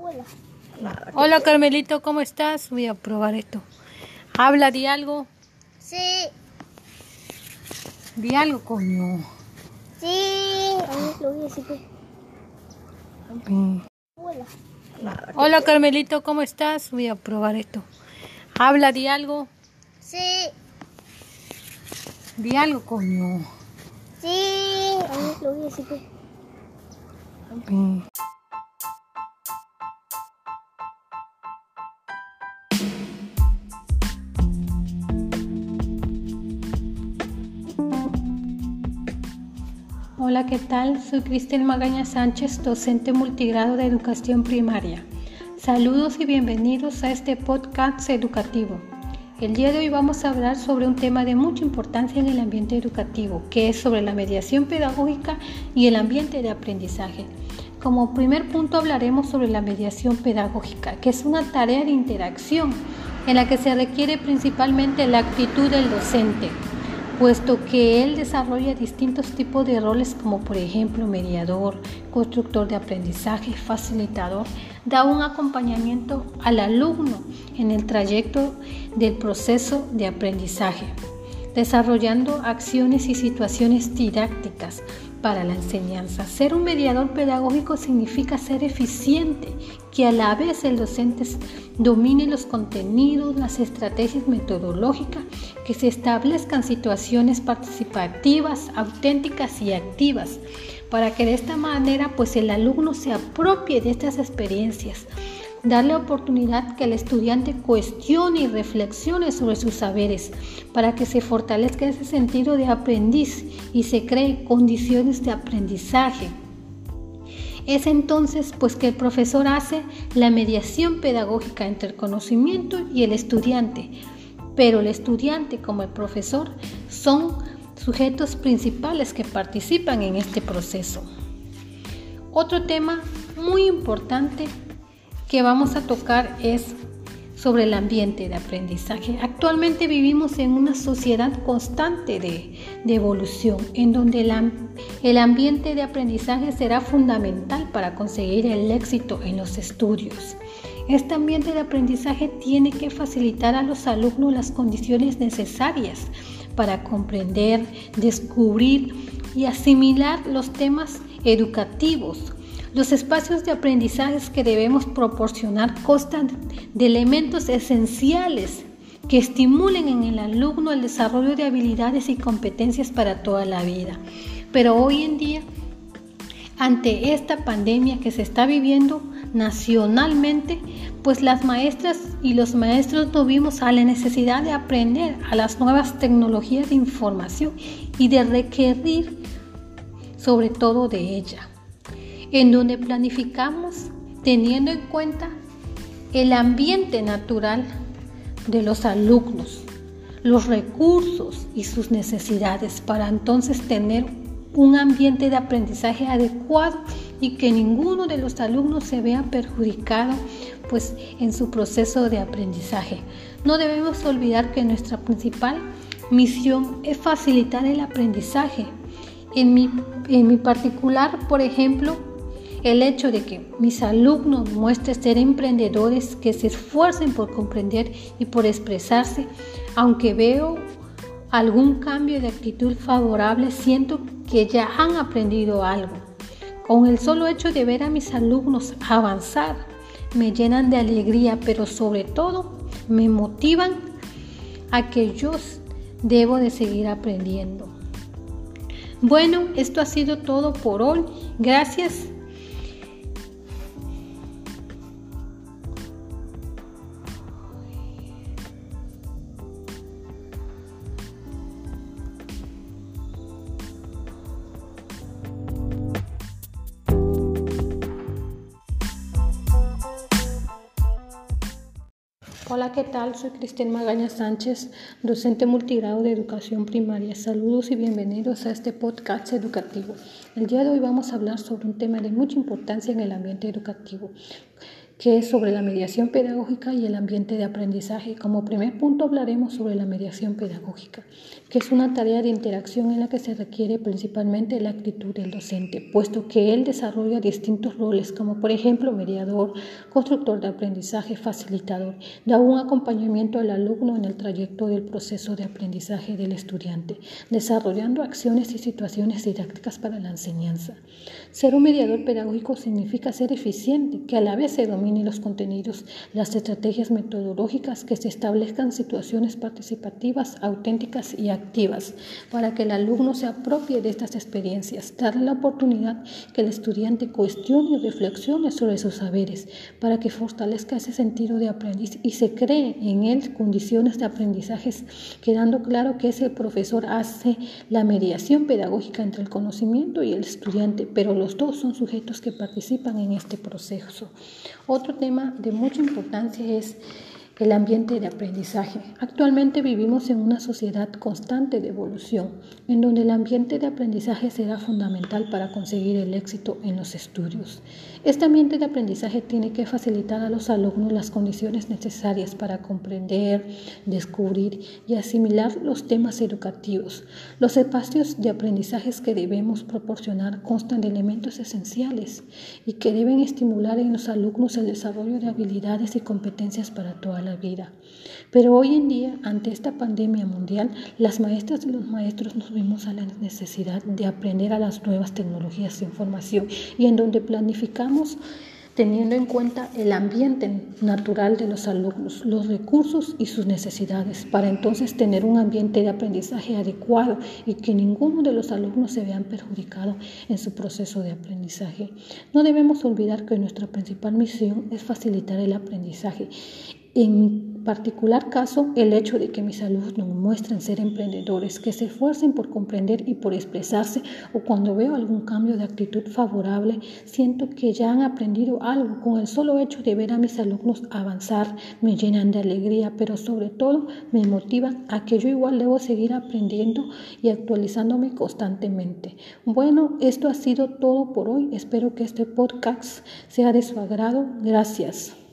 Hola. Hola Carmelito, ¿cómo estás? Voy a probar esto. Habla, di algo. Sí. Di algo, coño. Sí. lo voy a decir. pues. Hola. Hola Carmelito, ¿cómo estás? Voy a probar esto. Habla, di algo. Sí. Di algo, coño. Sí. Hola, ¿qué tal? Soy Cristel Magaña Sánchez, docente multigrado de educación primaria. Saludos y bienvenidos a este podcast educativo. El día de hoy vamos a hablar sobre un tema de mucha importancia en el ambiente educativo, que es sobre la mediación pedagógica y el ambiente de aprendizaje. Como primer punto hablaremos sobre la mediación pedagógica, que es una tarea de interacción en la que se requiere principalmente la actitud del docente, puesto que él desarrolla distintos tipos de roles como por ejemplo mediador, constructor de aprendizaje, facilitador, da un acompañamiento al alumno en el trayecto del proceso de aprendizaje, desarrollando acciones y situaciones didácticas para la enseñanza. Ser un mediador pedagógico significa ser eficiente, que a la vez el docente domine los contenidos, las estrategias metodológicas, que se establezcan situaciones participativas, auténticas y activas, para que de esta manera pues el alumno se apropie de estas experiencias darle oportunidad que el estudiante cuestione y reflexione sobre sus saberes para que se fortalezca ese sentido de aprendiz y se cree condiciones de aprendizaje. Es entonces pues que el profesor hace la mediación pedagógica entre el conocimiento y el estudiante, pero el estudiante como el profesor son sujetos principales que participan en este proceso. Otro tema muy importante que vamos a tocar es sobre el ambiente de aprendizaje. Actualmente vivimos en una sociedad constante de, de evolución, en donde el, el ambiente de aprendizaje será fundamental para conseguir el éxito en los estudios. Este ambiente de aprendizaje tiene que facilitar a los alumnos las condiciones necesarias para comprender, descubrir y asimilar los temas educativos los espacios de aprendizaje que debemos proporcionar constan de elementos esenciales que estimulen en el alumno el desarrollo de habilidades y competencias para toda la vida. Pero hoy en día, ante esta pandemia que se está viviendo nacionalmente, pues las maestras y los maestros no vimos a la necesidad de aprender a las nuevas tecnologías de información y de requerir sobre todo de ella en donde planificamos teniendo en cuenta el ambiente natural de los alumnos, los recursos y sus necesidades para entonces tener un ambiente de aprendizaje adecuado y que ninguno de los alumnos se vea perjudicado pues en su proceso de aprendizaje. No debemos olvidar que nuestra principal misión es facilitar el aprendizaje. En mi, en mi particular, por ejemplo, el hecho de que mis alumnos muestren ser emprendedores que se esfuercen por comprender y por expresarse, aunque veo algún cambio de actitud favorable, siento que ya han aprendido algo. Con el solo hecho de ver a mis alumnos avanzar, me llenan de alegría, pero sobre todo me motivan a que yo debo de seguir aprendiendo. Bueno, esto ha sido todo por hoy. Gracias Hola, ¿qué tal? Soy Cristel Magaña Sánchez, docente multigrado de educación primaria. Saludos y bienvenidos a este podcast educativo. El día de hoy vamos a hablar sobre un tema de mucha importancia en el ambiente educativo, que es sobre la mediación pedagógica y el ambiente de aprendizaje. Como primer punto hablaremos sobre la mediación pedagógica, que es una tarea de interacción en la que se requiere principalmente la actitud del docente, puesto que él desarrolla distintos roles, como por ejemplo mediador, constructor de aprendizaje, facilitador, da un acompañamiento al alumno en el trayecto del proceso de aprendizaje del estudiante, desarrollando acciones y situaciones didácticas para la enseñanza. Ser un mediador pedagógico significa ser eficiente, que a la vez se domine los contenidos, las estrategias metodológicas, que se establezcan situaciones participativas, auténticas y activas, para que el alumno se apropie de estas experiencias, darle la oportunidad que el estudiante cuestione y reflexione sobre sus saberes, para que fortalezca ese sentido de aprendiz y se cree en él condiciones de aprendizajes, quedando claro que ese profesor hace la mediación pedagógica entre el conocimiento y el estudiante, pero los dos son sujetos que participan en este proceso. Otro tema de mucha importancia es el ambiente de aprendizaje. Actualmente vivimos en una sociedad constante de evolución, en donde el ambiente de aprendizaje será fundamental para conseguir el éxito en los estudios. Este ambiente de aprendizaje tiene que facilitar a los alumnos las condiciones necesarias para comprender, descubrir y asimilar los temas educativos. Los espacios de aprendizaje que debemos proporcionar constan de elementos esenciales y que deben estimular en los alumnos el desarrollo de habilidades y competencias para toda vida. Pero hoy en día, ante esta pandemia mundial, las maestras y los maestros nos vimos a la necesidad de aprender a las nuevas tecnologías de información y en donde planificamos teniendo en cuenta el ambiente natural de los alumnos, los recursos y sus necesidades, para entonces tener un ambiente de aprendizaje adecuado y que ninguno de los alumnos se vean perjudicado en su proceso de aprendizaje. No debemos olvidar que nuestra principal misión es facilitar el aprendizaje en mi particular caso, el hecho de que mis alumnos muestren ser emprendedores, que se esfuercen por comprender y por expresarse, o cuando veo algún cambio de actitud favorable, siento que ya han aprendido algo. Con el solo hecho de ver a mis alumnos avanzar, me llenan de alegría, pero sobre todo me motivan a que yo igual debo seguir aprendiendo y actualizándome constantemente. Bueno, esto ha sido todo por hoy. Espero que este podcast sea de su agrado. Gracias.